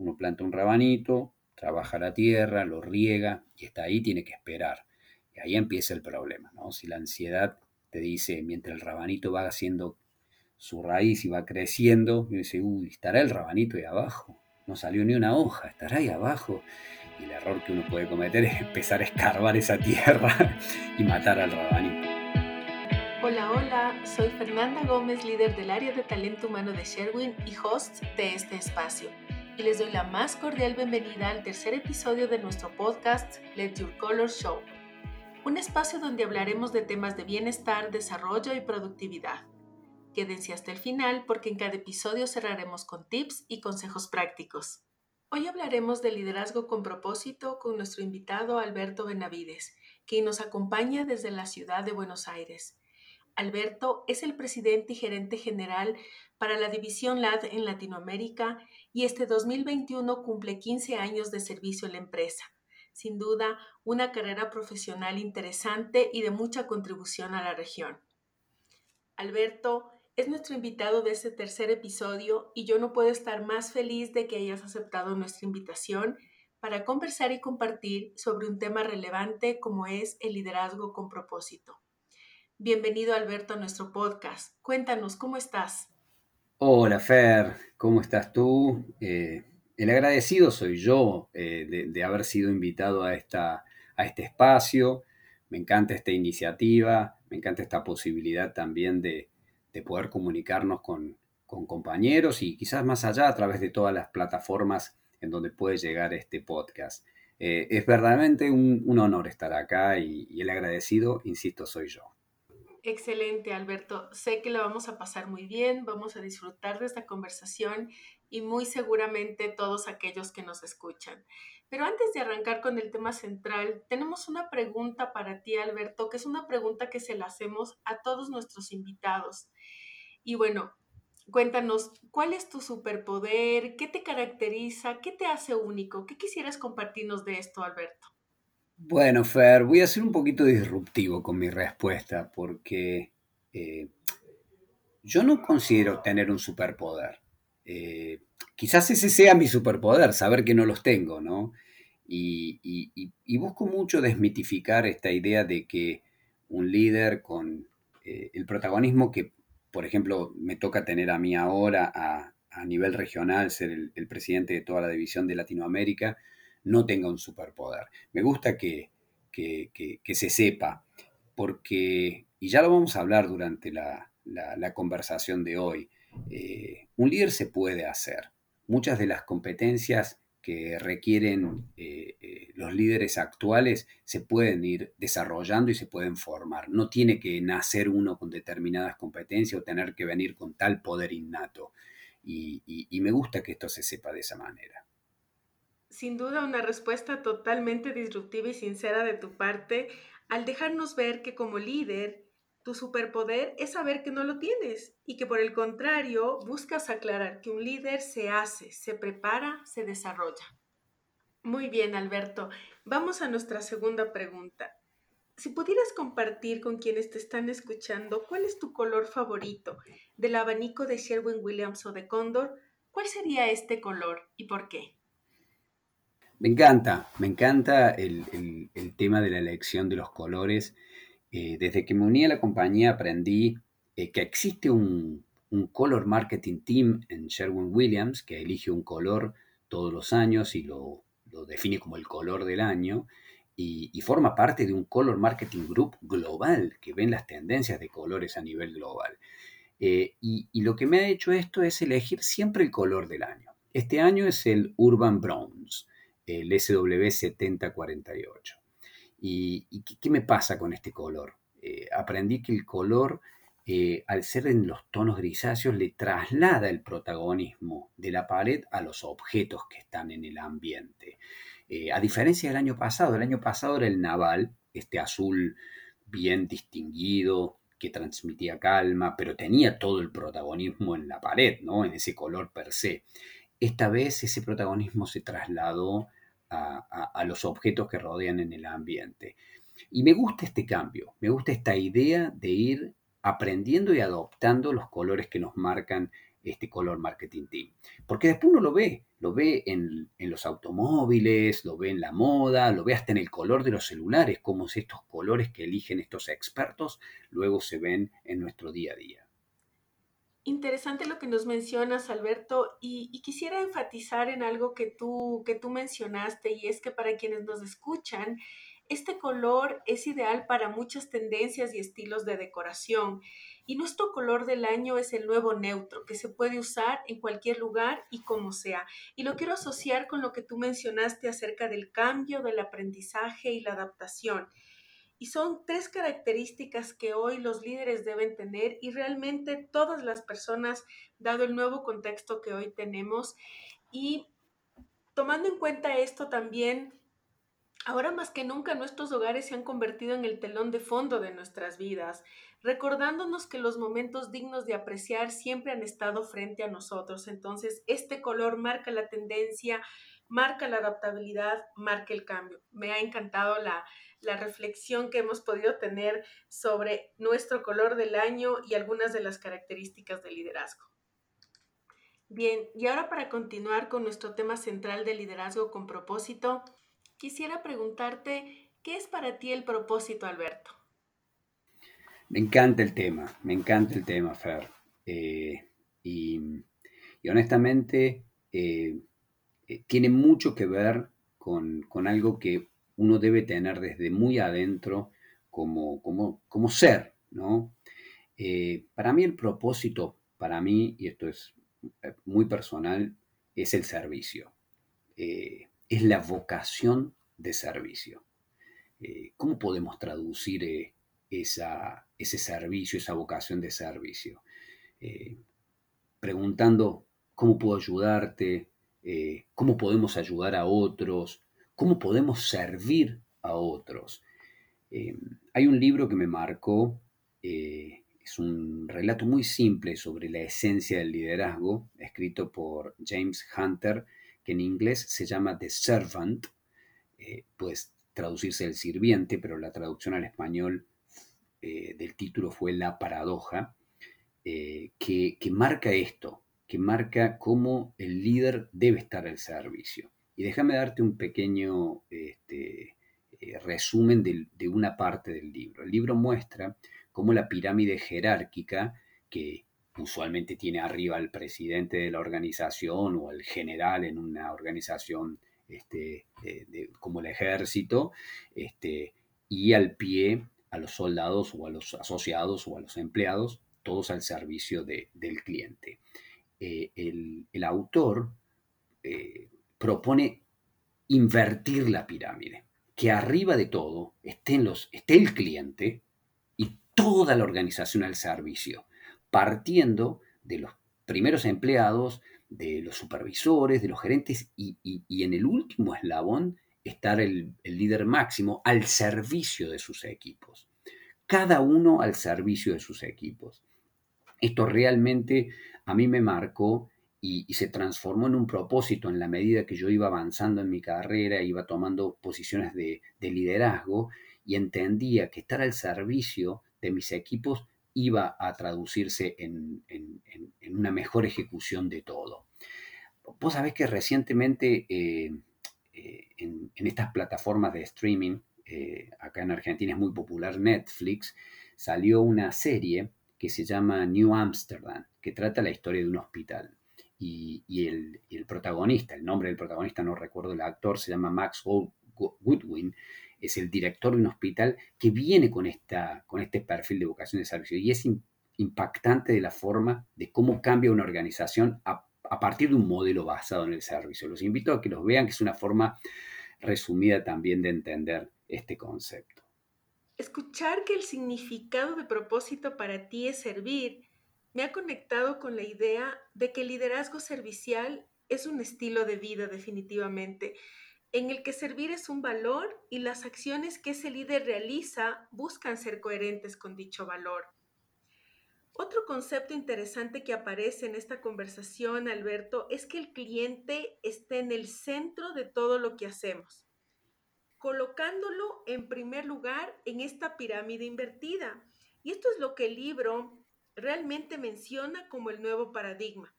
Uno planta un rabanito, trabaja la tierra, lo riega y está ahí, tiene que esperar. Y ahí empieza el problema, ¿no? Si la ansiedad te dice, mientras el rabanito va haciendo su raíz y va creciendo, y dice, uy, estará el rabanito ahí abajo, no salió ni una hoja, estará ahí abajo. Y el error que uno puede cometer es empezar a escarbar esa tierra y matar al rabanito. Hola, hola, soy Fernanda Gómez, líder del área de talento humano de Sherwin y host de este espacio. Y les doy la más cordial bienvenida al tercer episodio de nuestro podcast Let Your Color Show un espacio donde hablaremos de temas de bienestar, desarrollo y productividad. Quédense hasta el final porque en cada episodio cerraremos con tips y consejos prácticos. Hoy hablaremos de liderazgo con propósito con nuestro invitado Alberto Benavides, quien nos acompaña desde la ciudad de Buenos Aires. Alberto es el presidente y gerente general para la división LAD en Latinoamérica y este 2021 cumple 15 años de servicio en la empresa sin duda una carrera profesional interesante y de mucha contribución a la región. Alberto es nuestro invitado de este tercer episodio y yo no puedo estar más feliz de que hayas aceptado nuestra invitación para conversar y compartir sobre un tema relevante como es el liderazgo con propósito. Bienvenido Alberto a nuestro podcast. Cuéntanos, ¿cómo estás? Hola Fer, ¿cómo estás tú? Eh, el agradecido soy yo eh, de, haber sido invitado a, esta, a este espacio. Me encanta esta iniciativa, me encanta esta posibilidad también de, poder comunicarnos con, compañeros y quizás más allá a través de todas las plataformas en donde puede llegar este podcast. Eh, es verdaderamente un, honor estar acá y el agradecido, insisto, soy yo. Excelente, Alberto. Sé que lo vamos a pasar muy bien, vamos a disfrutar de esta conversación y muy seguramente todos aquellos que nos escuchan. Pero antes de arrancar con el tema central, tenemos una pregunta para ti, Alberto, que es una pregunta que se la hacemos a todos nuestros invitados. Y bueno, cuéntanos, ¿cuál es tu superpoder? ¿Qué te caracteriza? ¿Qué te hace único? ¿Qué quisieras compartirnos de esto, Alberto? Bueno, Fer, voy a ser un poquito disruptivo con mi respuesta porque eh, yo no considero tener un superpoder. Eh, quizás ese sea mi superpoder, saber que no los tengo, ¿no? Y, busco mucho desmitificar esta idea de que un líder con eh, el protagonismo que, por ejemplo, me toca tener a mí ahora a, nivel regional, ser el, presidente de toda la división de Latinoamérica, no tenga un superpoder. Me gusta que, se sepa, porque, y ya lo vamos a hablar durante la conversación de hoy, eh, un líder se puede hacer. Muchas de las competencias que requieren eh, eh, los líderes actuales se pueden ir desarrollando y se pueden formar. No tiene que nacer uno con determinadas competencias o tener que venir con tal poder innato. y me gusta que esto se sepa de esa manera. Sin duda una respuesta totalmente disruptiva y sincera de tu parte al dejarnos ver que como líder tu superpoder es saber que no lo tienes y que por el contrario buscas aclarar que un líder se hace, se prepara, se desarrolla. Muy bien, Alberto. Vamos a nuestra segunda pregunta. Si pudieras compartir con quienes te están escuchando cuál es tu color favorito del abanico de Sherwin Williams o de Cóndor, ¿cuál sería este color y por qué? Me encanta, me encanta el, tema de la elección de los colores eh, desde que me uní a la compañía aprendí eh, que existe un, color marketing team en Sherwin Williams que elige un color todos los años y lo, define como el color del año y, forma parte de un color marketing group global que ven las tendencias de colores a nivel global. Eh, y, y, lo que me ha hecho esto es elegir siempre el color del año. Este año es el Urban Bronze, el SW7048. ¿Y, qué, me pasa con este color? Eh, aprendí que el color, eh, al ser en los tonos grisáceos, le traslada el protagonismo de la pared a los objetos que están en el ambiente. Eh, a diferencia del año pasado, el año pasado era el naval, este azul bien distinguido, que transmitía calma, pero tenía todo el protagonismo en la pared, ¿no? En ese color per se. Esta vez ese protagonismo se trasladó a, los objetos que rodean en el ambiente. Y me gusta este cambio, me gusta esta idea de ir aprendiendo y adoptando los colores que nos marcan este color marketing team. Porque después uno lo ve, lo ve en, los automóviles, lo ve en la moda, lo ve hasta en el color de los celulares, como estos colores que eligen estos expertos luego se ven en nuestro día a día. Interesante lo que nos mencionas, Alberto, y, quisiera enfatizar en algo que tú, que tú mencionaste, y es que para quienes nos escuchan, este color es ideal para muchas tendencias y estilos de decoración y nuestro color del año es el nuevo neutro que se puede usar en cualquier lugar y como sea. Y lo quiero asociar con lo que tú mencionaste acerca del cambio, del aprendizaje y la adaptación. Y son tres características que hoy los líderes deben tener y realmente todas las personas, dado el nuevo contexto que hoy tenemos. Y tomando en cuenta esto también, Ahora más que nunca nuestros hogares se han convertido en el telón de fondo de nuestras vidas, recordándonos que los momentos dignos de apreciar siempre han estado frente a nosotros. Entonces, este color marca la tendencia, marca la adaptabilidad, marca el cambio. Me ha encantado la, la reflexión que hemos podido tener sobre nuestro color del año y algunas de las características del liderazgo. Bien, y ahora para continuar con nuestro tema central de liderazgo con propósito, quisiera preguntarte, ¿qué es para ti el propósito, Alberto? Me encanta el tema, me encanta el tema, Fer. Eh, y, honestamente, eh, eh, tiene mucho que ver con, algo que uno debe tener desde muy adentro como, como, como ser, ¿no? para mí el propósito, para mí, y esto es muy personal, es el servicio es la vocación de servicio. Eh, ¿Cómo podemos traducir eh, esa, ese servicio, esa vocación de servicio? Eh, preguntando cómo puedo ayudarte, cómo podemos ayudar a otros, cómo podemos servir a otros. hay un libro que me marcó, es un relato muy simple sobre la esencia del liderazgo, escrito por James Hunter, que en inglés se llama The Servant, eh, pues traducirse el sirviente, pero la traducción al español eh, del título fue La paradoja, eh, que, marca esto, que marca cómo el líder debe estar al servicio. Y déjame darte un pequeño este, resumen de, una parte del libro. El libro muestra cómo la pirámide jerárquica, que usualmente tiene arriba al presidente de la organización o al general en una organización este, como el ejército, este, y al pie a los soldados o a los asociados o a los empleados, todos al servicio del cliente. Eh, el, autor eh, propone invertir la pirámide, que arriba de todo estén los, esté el cliente y toda la organización al servicio partiendo de los primeros empleados, de los supervisores, de los gerentes y, en el último eslabón estar el, líder máximo al servicio de sus equipos. Cada uno al servicio de sus equipos. Esto realmente a mí me marcó y, se transformó en un propósito en la medida que yo iba avanzando en mi carrera, iba tomando posiciones de, de liderazgo y entendía que estar al servicio de mis equipos iba a traducirse en, una mejor ejecución de todo. Vos sabés que recientemente eh, eh, en, estas plataformas de streaming, eh, acá en Argentina es muy popular Netflix, salió una serie que se llama New Amsterdam, que trata la historia de un hospital. Y, el, el, protagonista, el nombre del protagonista no recuerdo el actor, se llama Max Goodwin, es el director de un hospital que viene con, esta, con este perfil de vocación de servicio y es impactante de la forma de cómo cambia una organización a, partir de un modelo basado en el servicio. Los invito a que los vean, que es una forma resumida también de entender este concepto. Escuchar que el significado de propósito para ti es servir me ha conectado con la idea de que el liderazgo servicial es un estilo de vida definitivamente en el que servir es un valor y las acciones que ese líder realiza buscan ser coherentes con dicho valor. Otro concepto interesante que aparece en esta conversación, Alberto, es que el cliente esté en el centro de todo lo que hacemos, colocándolo en primer lugar en esta pirámide invertida. Y esto es lo que el libro realmente menciona como el nuevo paradigma,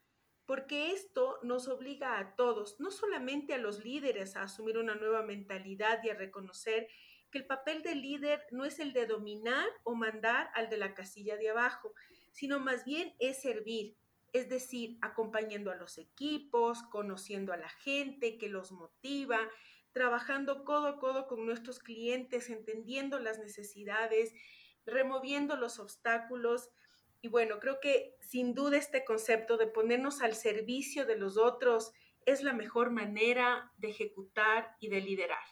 porque esto nos obliga a todos, no solamente a los líderes, a asumir una nueva mentalidad y a reconocer que el papel del líder no es el de dominar o mandar al de la casilla de abajo, sino más bien es servir, es decir, acompañando a los equipos, conociendo a la gente que los motiva, trabajando codo a codo con nuestros clientes, entendiendo las necesidades, removiendo los obstáculos. Y bueno, creo que sin duda este concepto de ponernos al servicio de los otros es la mejor manera de ejecutar y de liderar.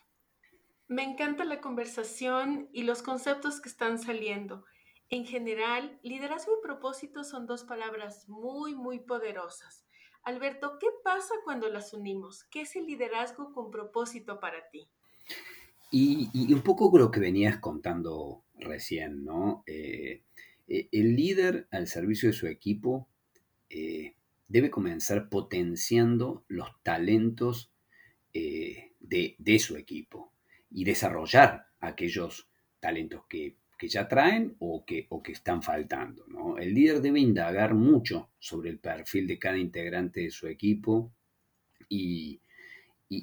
Me encanta la conversación y los conceptos que están saliendo. En general, liderazgo y propósito son dos palabras muy, muy poderosas. Alberto, ¿qué pasa cuando las unimos? ¿Qué es el liderazgo con propósito para ti? Y, un poco lo que venías contando recién, ¿no? Eh, el líder al servicio de su equipo eh, debe comenzar potenciando los talentos de, su equipo y desarrollar aquellos talentos que, ya traen o que, están faltando. El líder debe indagar mucho sobre el perfil de cada integrante de su equipo y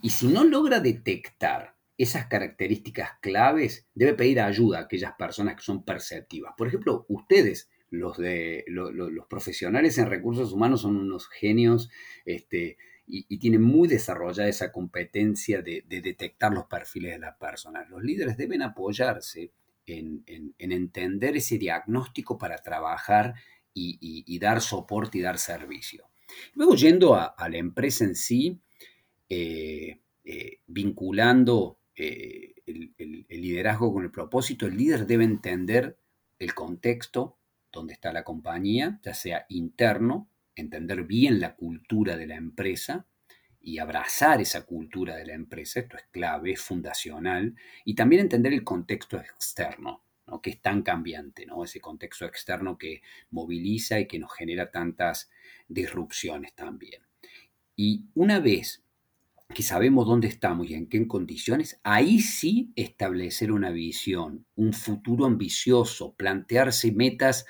si no logra detectar esas características claves, debe pedir ayuda a aquellas personas que son perceptivas. Por ejemplo, ustedes, los, de, los profesionales en recursos humanos, son unos genios este, y, tienen muy desarrollada esa competencia de, detectar los perfiles de las personas. Los líderes deben apoyarse en, entender ese diagnóstico para trabajar y, dar soporte y dar servicio. Luego, yendo a, la empresa en sí, eh, eh, vinculando eh, el, liderazgo con el propósito, el líder debe entender el contexto donde está la compañía, ya sea interno, entender bien la cultura de la empresa y abrazar esa cultura de la empresa, esto es clave, es fundacional, y también entender el contexto externo, ¿no? que es tan cambiante, ¿no? ese contexto externo que moviliza y que nos genera tantas disrupciones también. Y una vez que sabemos dónde estamos y en qué condiciones, ahí sí establecer una visión, un futuro ambicioso, plantearse metas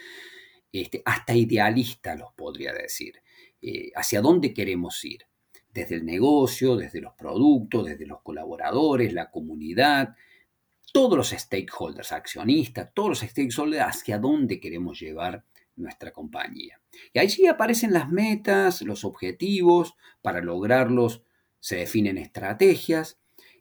este, hasta idealistas, los podría decir, eh, hacia dónde queremos ir, desde el negocio, desde los productos, desde los colaboradores, la comunidad, todos los stakeholders, accionistas, todos los stakeholders, hacia dónde queremos llevar nuestra compañía. Y allí aparecen las metas, los objetivos, para lograrlos se definen estrategias.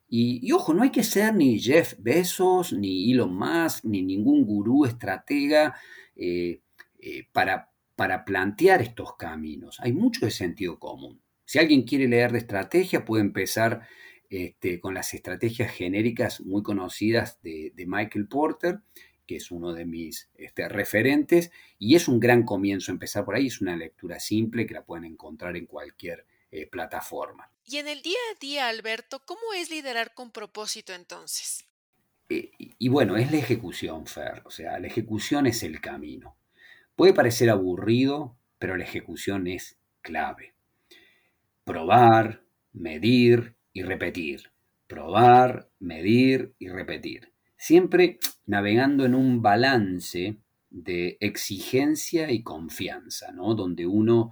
Y, ojo, no hay que ser ni Jeff Bezos, ni Elon Musk, ni ningún gurú estratega eh, eh, para, para plantear estos caminos. Hay mucho de sentido común. Si alguien quiere leer de estrategia, puede empezar este, con las estrategias genéricas muy conocidas de, Michael Porter, que es uno de mis este, referentes, y es un gran comienzo empezar por ahí. Es una lectura simple que la pueden encontrar en cualquier eh, plataforma. Y en el día a día, Alberto, ¿cómo es liderar con propósito entonces? Eh, y, bueno, es la ejecución, Fer. O sea, la ejecución es el camino. Puede parecer aburrido, pero la ejecución es clave. Probar, medir y repetir. Probar, medir y repetir. Siempre navegando en un balance de exigencia y confianza, ¿no? Donde uno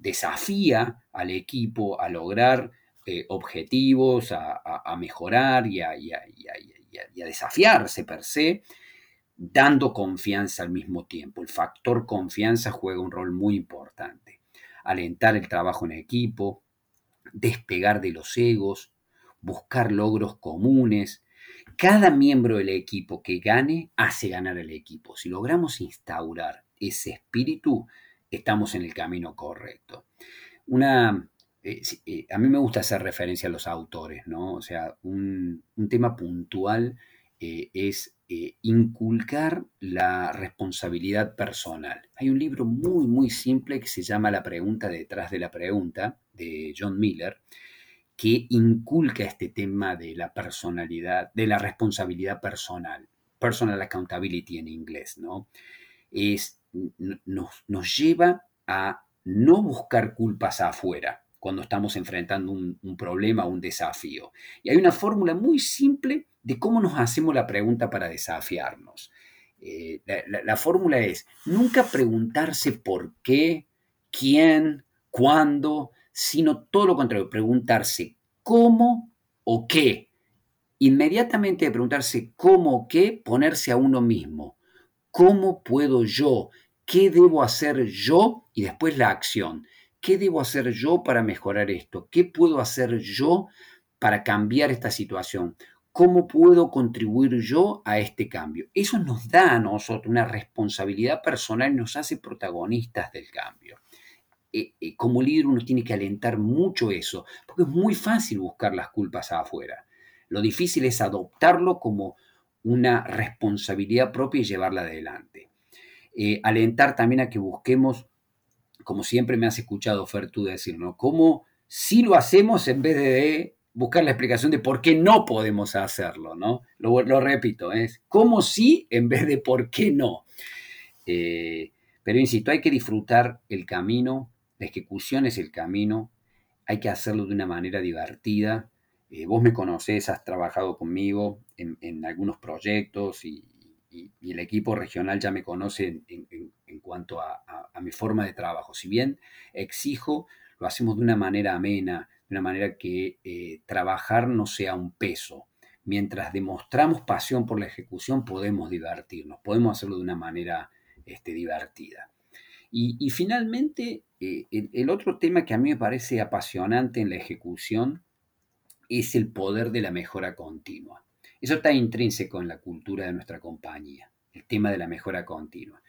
desafía al equipo a lograr eh, objetivos, a, mejorar y a, desafiarse per se, dando confianza al mismo tiempo. El factor confianza juega un rol muy importante. Alentar el trabajo en equipo, despegar de los egos, buscar logros comunes. Cada miembro del equipo que gane hace ganar el equipo. Si logramos instaurar ese espíritu, estamos en el camino correcto. Una, eh, eh, a mí me gusta hacer referencia a los autores, ¿no? O sea, un, tema puntual eh, es inculcar la responsabilidad personal. Hay un libro muy, muy simple que se llama La pregunta detrás de la pregunta, de John Miller, que inculca este tema de la personalidad, de la responsabilidad personal, personal accountability en inglés, ¿no? Es nos, lleva a no buscar culpas afuera cuando estamos enfrentando un, problema o un desafío. Y hay una fórmula muy simple de cómo nos hacemos la pregunta para desafiarnos. Eh, la, fórmula es nunca preguntarse por qué, quién, cuándo, sino todo lo contrario, preguntarse cómo o qué. Inmediatamente de preguntarse cómo o qué, ponerse a uno mismo. ¿Cómo puedo yo? ¿Qué debo hacer yo? Y después la acción. ¿Qué debo hacer yo para mejorar esto? ¿Qué puedo hacer yo para cambiar esta situación? ¿Cómo puedo contribuir yo a este cambio? Eso nos da a nosotros una responsabilidad personal y nos hace protagonistas del cambio. Eh, eh, como líder uno tiene que alentar mucho eso, porque es muy fácil buscar las culpas afuera. Lo difícil es adoptarlo como una responsabilidad propia y llevarla adelante. Eh, alentar también a que busquemos, como siempre me has escuchado, Fer, tú decir, ¿no? Cómo si lo hacemos en vez de buscar la explicación de por qué no podemos hacerlo, ¿no? Lo, repito, es cómo sí en vez de por qué no. Eh, pero insisto, hay que disfrutar el camino, la ejecución es el camino, hay que hacerlo de una manera divertida. Eh, vos me conocés, has trabajado conmigo en, algunos proyectos y, el equipo regional ya me conoce en, cuanto a mi forma de trabajo. Si bien exijo, lo hacemos de una manera amena, de una manera que eh, trabajar no sea un peso. Mientras demostramos pasión por la ejecución, podemos divertirnos, podemos hacerlo de una manera este, divertida. Y, finalmente, eh, el, otro tema que a mí me parece apasionante en la ejecución es el poder de la mejora continua. Eso está intrínseco en la cultura de nuestra compañía, el tema de la mejora continua.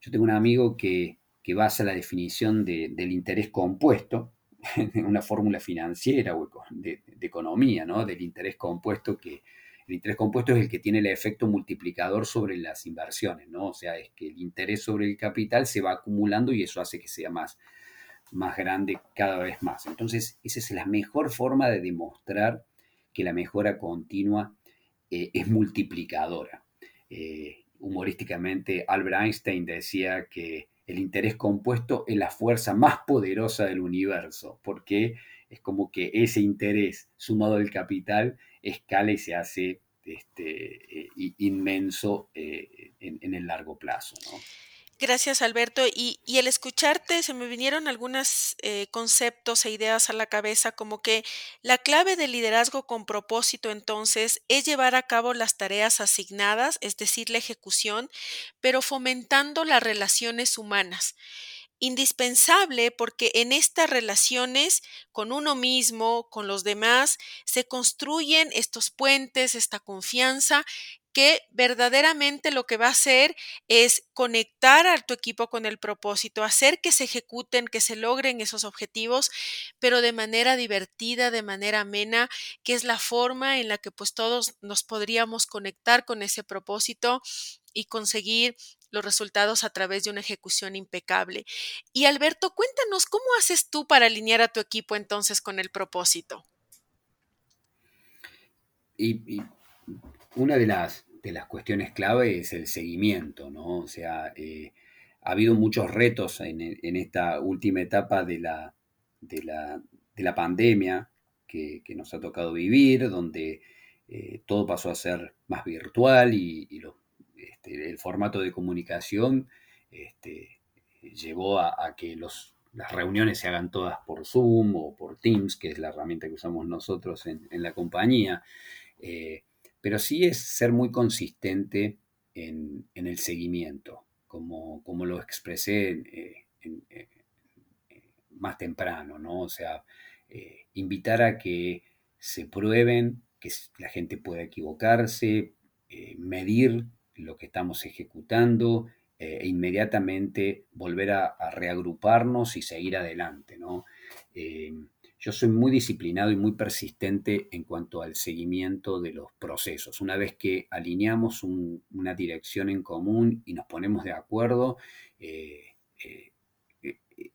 Yo tengo un amigo que, que basa la definición del interés compuesto una fórmula financiera o de, economía, ¿no? Del interés compuesto que el interés compuesto es el que tiene el efecto multiplicador sobre las inversiones, ¿no? O sea, es que el interés sobre el capital se va acumulando y eso hace que sea más, más grande cada vez más. Entonces, esa es la mejor forma de demostrar que la mejora continua eh, es multiplicadora. Eh, humorísticamente, Albert Einstein decía que el interés compuesto es la fuerza más poderosa del universo, porque es como que ese interés sumado al capital escala y se hace este, eh, inmenso en, el largo plazo. Gracias, Alberto. Y, el escucharte, se me vinieron algunos eh, conceptos e ideas a la cabeza, como que la clave del liderazgo con propósito, entonces, es llevar a cabo las tareas asignadas, es decir, la ejecución, pero fomentando las relaciones humanas indispensable porque en estas relaciones con uno mismo, con los demás, se construyen estos puentes, esta confianza que verdaderamente lo que va a hacer es conectar a tu equipo con el propósito, hacer que se ejecuten, que se logren esos objetivos, pero de manera divertida, de manera amena, que es la forma en la que pues todos nos podríamos conectar con ese propósito y conseguir los resultados a través de una ejecución impecable. Y Alberto, cuéntanos, ¿cómo haces tú para alinear a tu equipo entonces con el propósito? y una de las, de las cuestiones clave es el seguimiento, ¿no? O sea, eh, ha habido muchos retos en, esta última etapa de la, de la, pandemia que, nos ha tocado vivir, donde eh, todo pasó a ser más virtual y, este, el formato de comunicación este, llevó a, que los, las reuniones se hagan todas por Zoom o por Teams, que es la herramienta que usamos nosotros en, la compañía. Eh, pero sí es ser muy consistente en, el seguimiento, como, como, lo expresé eh, eh, más temprano, ¿no? O sea, eh, invitar a que se prueben, que la gente pueda equivocarse, medir lo que estamos ejecutando e inmediatamente volver a, a, reagruparnos y seguir adelante, ¿no? Yo soy muy disciplinado y muy persistente en cuanto al seguimiento de los procesos. Una vez que alineamos una dirección en común y nos ponemos de acuerdo, eh, eh,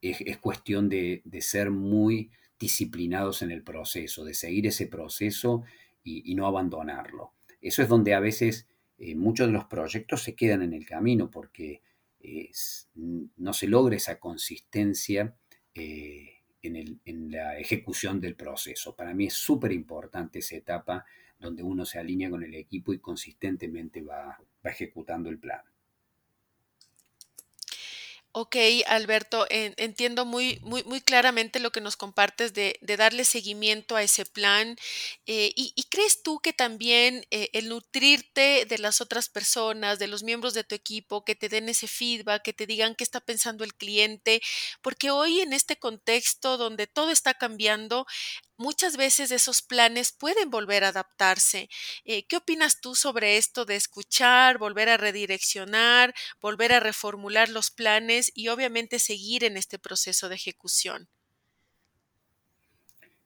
es, cuestión de, ser muy disciplinados en el proceso, de seguir ese proceso y, no abandonarlo. Eso es donde a veces eh, muchos de los proyectos se quedan en el camino porque no se logra esa consistencia en, la ejecución del proceso. Para mí es súper importante esa etapa donde uno se alinea con el equipo y consistentemente va, ejecutando el plan. Ok, Alberto, en- entiendo muy, muy, muy claramente lo que nos compartes de, darle seguimiento a ese plan. eh, y, y crees tú que también eh, el nutrirte de las otras personas, de los miembros de tu equipo, que te den ese feedback, que te digan qué está pensando el cliente, porque hoy en este contexto donde todo está cambiando, muchas veces esos planes pueden volver a adaptarse. Eh, ¿qué opinas tú sobre esto de escuchar, volver a redireccionar? volver a reformular los planes y obviamente seguir en este proceso de ejecución.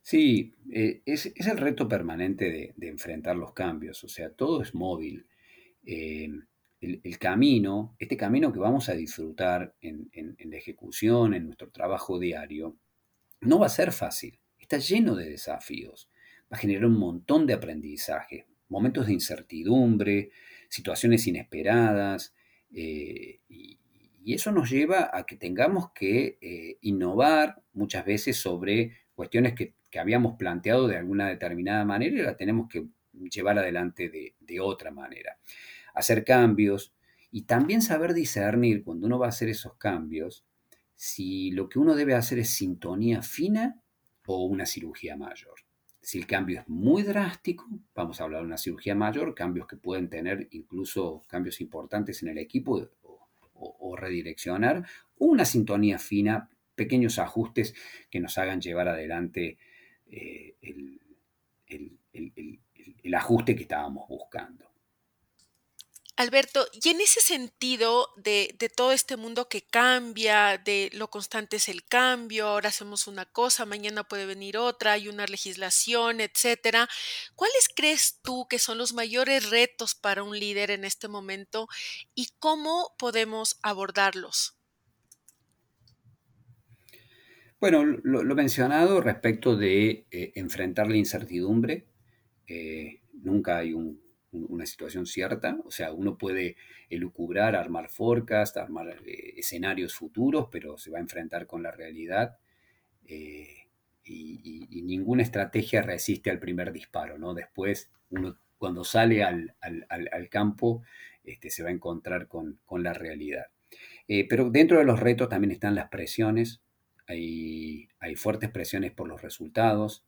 Sí, eh, es, el reto permanente de, enfrentar los cambios, o sea, todo es móvil. Eh, el, camino, este camino que vamos a disfrutar en- en la ejecución, en nuestro trabajo diario, no va a ser fácil. Está lleno de desafíos. Va a generar un montón de aprendizaje, momentos de incertidumbre, situaciones inesperadas, eh, y, eso nos lleva a que tengamos que eh, innovar muchas veces sobre cuestiones que, que habíamos planteado de alguna determinada manera y la tenemos que llevar adelante de, de otra manera. Hacer cambios y también saber discernir cuando uno va a hacer esos cambios si lo que uno debe hacer es sintonía fina o una cirugía mayor. Si el cambio es muy drástico, vamos a hablar de una cirugía mayor, cambios que pueden tener incluso cambios importantes en el equipo o, redireccionar, una sintonía fina, pequeños ajustes que nos hagan llevar adelante eh, el ajuste que estábamos buscando. Alberto, y en ese sentido de, de todo este mundo que cambia, de lo constante es el cambio, ahora hacemos una cosa, mañana puede venir otra, hay una legislación, etcétera. ¿Cuáles crees tú que son los mayores retos para un líder en este momento y cómo podemos abordarlos? Bueno, lo, mencionado respecto de eh, enfrentar la incertidumbre, eh, nunca hay un- una situación cierta, o sea, uno puede elucubrar, armar forecast, armar eh, escenarios futuros, pero se va a enfrentar con la realidad eh, y, ninguna estrategia resiste al primer disparo, ¿no? Después, uno cuando sale al, campo, este, se va a encontrar con, con la realidad. Eh, pero dentro de los retos también están las presiones, hay fuertes presiones por los resultados,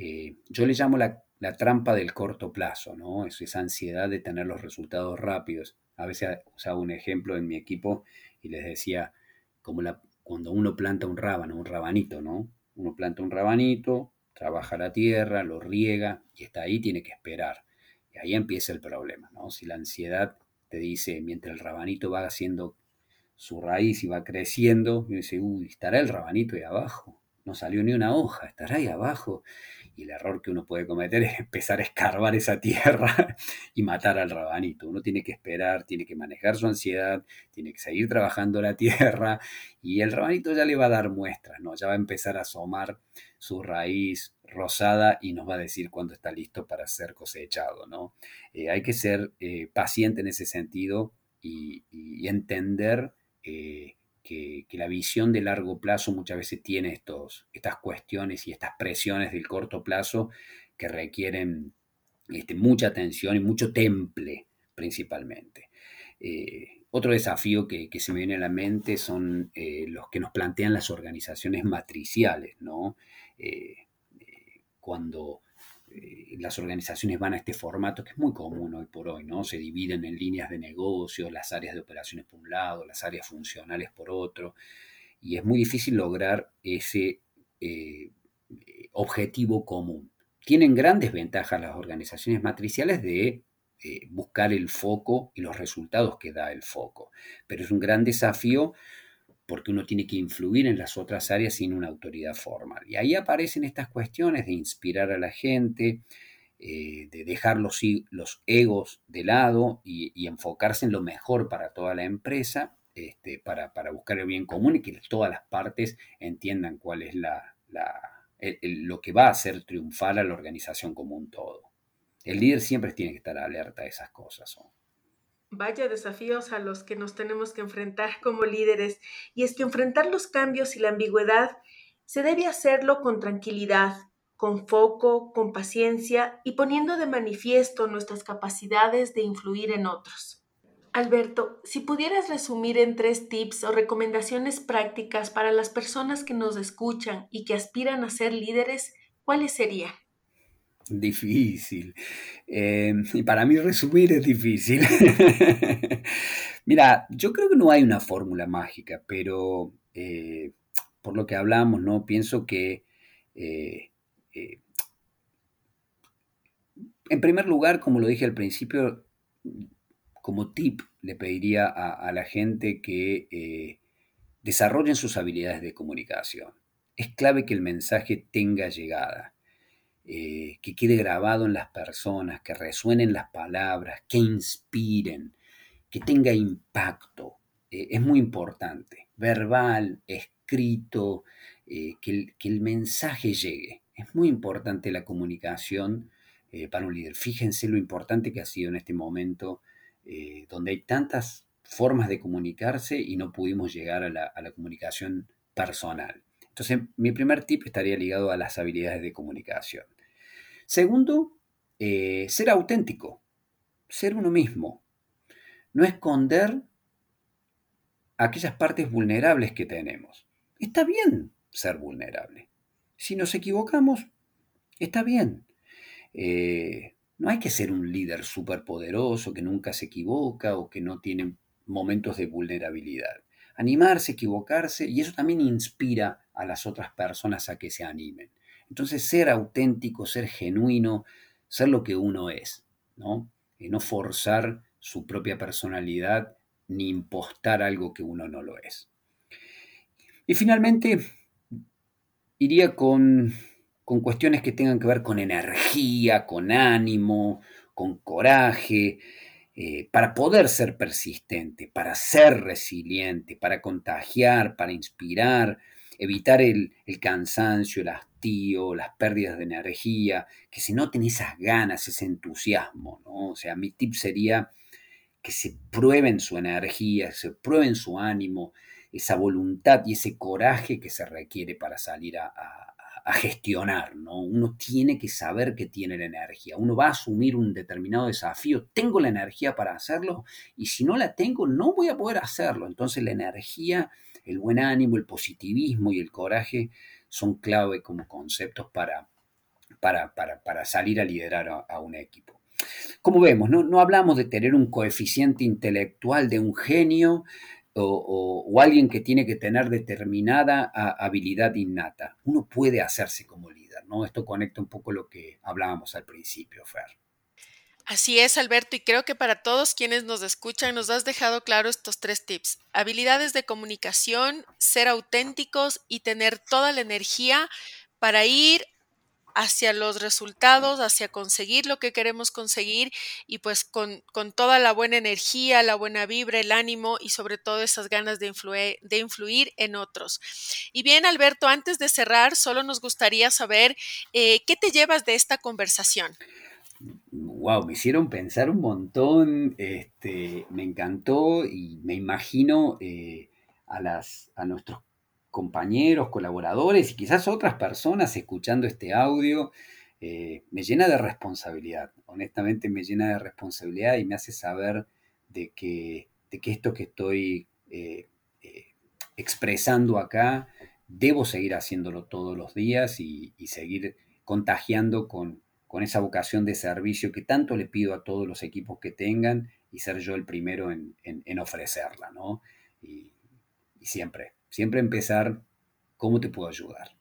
eh, yo le llamo la, trampa del corto plazo, ¿no? Es esa ansiedad de tener los resultados rápidos. A veces usaba un ejemplo en mi equipo y les decía, como cuando uno planta un rábano, un rabanito, ¿no? Uno planta un rabanito, trabaja la tierra, lo riega y está ahí, tiene que esperar. Y ahí empieza el problema, ¿no? Si la ansiedad te dice, mientras el rabanito va haciendo su raíz y va creciendo, y dice, uy, estará el rabanito ahí abajo. No salió ni una hoja, estará ahí abajo. Y el error que uno puede cometer es empezar a escarbar esa tierra y matar al rabanito. Uno tiene que esperar, tiene que manejar su ansiedad, tiene que seguir trabajando la tierra y el rabanito ya le va a dar muestras, ¿no? Ya va a empezar a asomar su raíz rosada y nos va a decir cuándo está listo para ser cosechado, ¿no? Eh, hay que ser eh, paciente en ese sentido y, entender eh, que, la visión de largo plazo muchas veces tiene estos, estas cuestiones y estas presiones del corto plazo que requieren este, mucha atención y mucho temple principalmente. Eh, otro desafío que, que, se me viene a la mente son eh, los que nos plantean las organizaciones matriciales, ¿no? Eh, cuando eh, las organizaciones van a este formato que es muy común hoy por hoy, ¿no? Se dividen en líneas de negocio, las áreas de operaciones por un lado, las áreas funcionales por otro, y es muy difícil lograr ese eh, objetivo común. Tienen grandes ventajas las organizaciones matriciales de eh, buscar el foco y los resultados que da el foco, pero es un gran desafío porque uno tiene que influir en las otras áreas sin una autoridad formal. Y ahí aparecen estas cuestiones de inspirar a la gente, eh, de dejar los, los, egos de lado y, enfocarse en lo mejor para toda la empresa, este, para, buscar el bien común y que todas las partes entiendan cuál es la, la, lo que va a hacer triunfar a la organización como un todo. El líder siempre tiene que estar alerta a esas cosas. Vaya desafíos a los que nos tenemos que enfrentar como líderes. Y es que enfrentar los cambios y la ambigüedad se debe hacerlo con tranquilidad, con foco, con paciencia y poniendo de manifiesto nuestras capacidades de influir en otros. Alberto, si pudieras resumir en tres tips o recomendaciones prácticas para las personas que nos escuchan y que aspiran a ser líderes, ¿cuáles serían? Difícil. Eh, y para mí resumir es difícil. Mira, yo creo que no hay una fórmula mágica, pero eh, por lo que hablamos, ¿no? Pienso que eh, en primer lugar, como lo dije al principio, como tip le pediría a, la gente que desarrollen sus habilidades de comunicación. Es clave que el mensaje tenga llegada eh, que quede grabado en las personas, que resuenen las palabras, que inspiren, que tenga impacto. Eh, es muy importante, verbal, escrito, eh, que, el, mensaje llegue. Es muy importante la comunicación para un líder. Fíjense lo importante que ha sido en este momento, donde hay tantas formas de comunicarse y no pudimos llegar a la, a la comunicación personal. Entonces, mi primer tip estaría ligado a las habilidades de comunicación. Segundo, eh, ser auténtico, ser uno mismo. No esconder aquellas partes vulnerables que tenemos. Está bien ser vulnerable. Si nos equivocamos, está bien. Eh, no hay que ser un líder superpoderoso que nunca se equivoca o que no tiene momentos de vulnerabilidad. Animarse, equivocarse, y eso también inspira a las otras personas a que se animen. Entonces, ser auténtico, ser genuino, ser lo que uno es, ¿no? Y no forzar su propia personalidad ni impostar algo que uno no lo es. Y finalmente, iría con, con cuestiones que tengan que ver con energía, con ánimo, con coraje, eh, para poder ser persistente, para ser resiliente, para contagiar, para inspirar, evitar el, cansancio, el hastío, las pérdidas de energía, que se noten esas ganas, ese entusiasmo, ¿no? O sea, mi tip sería que se prueben su energía, se prueben su ánimo, esa voluntad y ese coraje que se requiere para salir a, gestionar, ¿no? Uno tiene que saber que tiene la energía, uno va a asumir un determinado desafío, tengo la energía para hacerlo y si no la tengo no voy a poder hacerlo, entonces la energía el buen ánimo, el positivismo y el coraje son clave como conceptos para, para, salir a liderar a, un equipo. Como vemos, no, hablamos de tener un coeficiente intelectual de un genio o, alguien que tiene que tener determinada habilidad innata. Uno puede hacerse como líder, ¿no? Esto conecta un poco lo que hablábamos al principio, Fer. Así es, Alberto, y creo que para todos quienes nos escuchan nos has dejado claro estos tres tips. Habilidades de comunicación, ser auténticos y tener toda la energía para ir hacia los resultados, hacia conseguir lo que queremos conseguir y pues con, toda la buena energía, la buena vibra, el ánimo y sobre todo esas ganas de, influir, de influir en otros. Y bien, Alberto, antes de cerrar, solo nos gustaría saber eh, qué te llevas de esta conversación wow, me hicieron pensar un montón, este, me encantó y me imagino eh, a, las, a nuestros compañeros, colaboradores y quizás otras personas escuchando este audio, eh, me llena de responsabilidad, honestamente me llena de responsabilidad y me hace saber de que, de que esto que estoy eh, expresando acá, debo seguir haciéndolo todos los días y seguir contagiando con, con esa vocación de servicio que tanto le pido a todos los equipos que tengan y ser yo el primero en, ofrecerla, ¿no? Y siempre, siempre empezar, ¿cómo te puedo ayudar?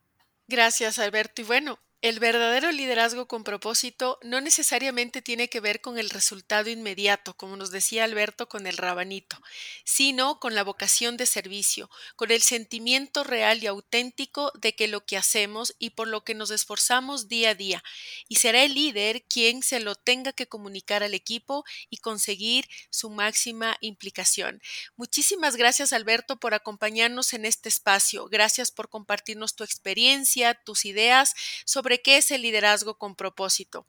Gracias, Alberto. Y bueno, el verdadero liderazgo con propósito no necesariamente tiene que ver con el resultado inmediato, como nos decía Alberto con el rabanito, sino con la vocación de servicio, con el sentimiento real y auténtico de que lo que hacemos y por lo que nos esforzamos día a día. Y será el líder quien se lo tenga que comunicar al equipo y conseguir su máxima implicación. Muchísimas gracias Alberto por acompañarnos en este espacio. Gracias por compartirnos tu experiencia, tus ideas sobre sobre qué es el liderazgo con propósito.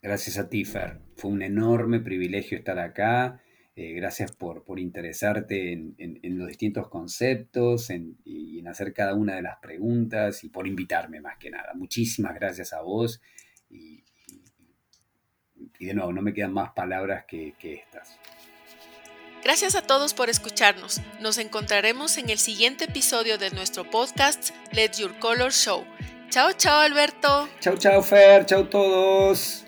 Gracias a ti, Fer. Fue un enorme privilegio estar acá. Eh, gracias por, por interesarte en, los distintos conceptos y en hacer cada una de las preguntas y por invitarme más que nada. Muchísimas gracias a vos y, de nuevo, no me quedan más palabras que, que estas. Gracias a todos por escucharnos. Nos encontraremos en el siguiente episodio de nuestro podcast Let Your Color Show. Chao, chao Alberto. Chao, chao Fer, chao todos.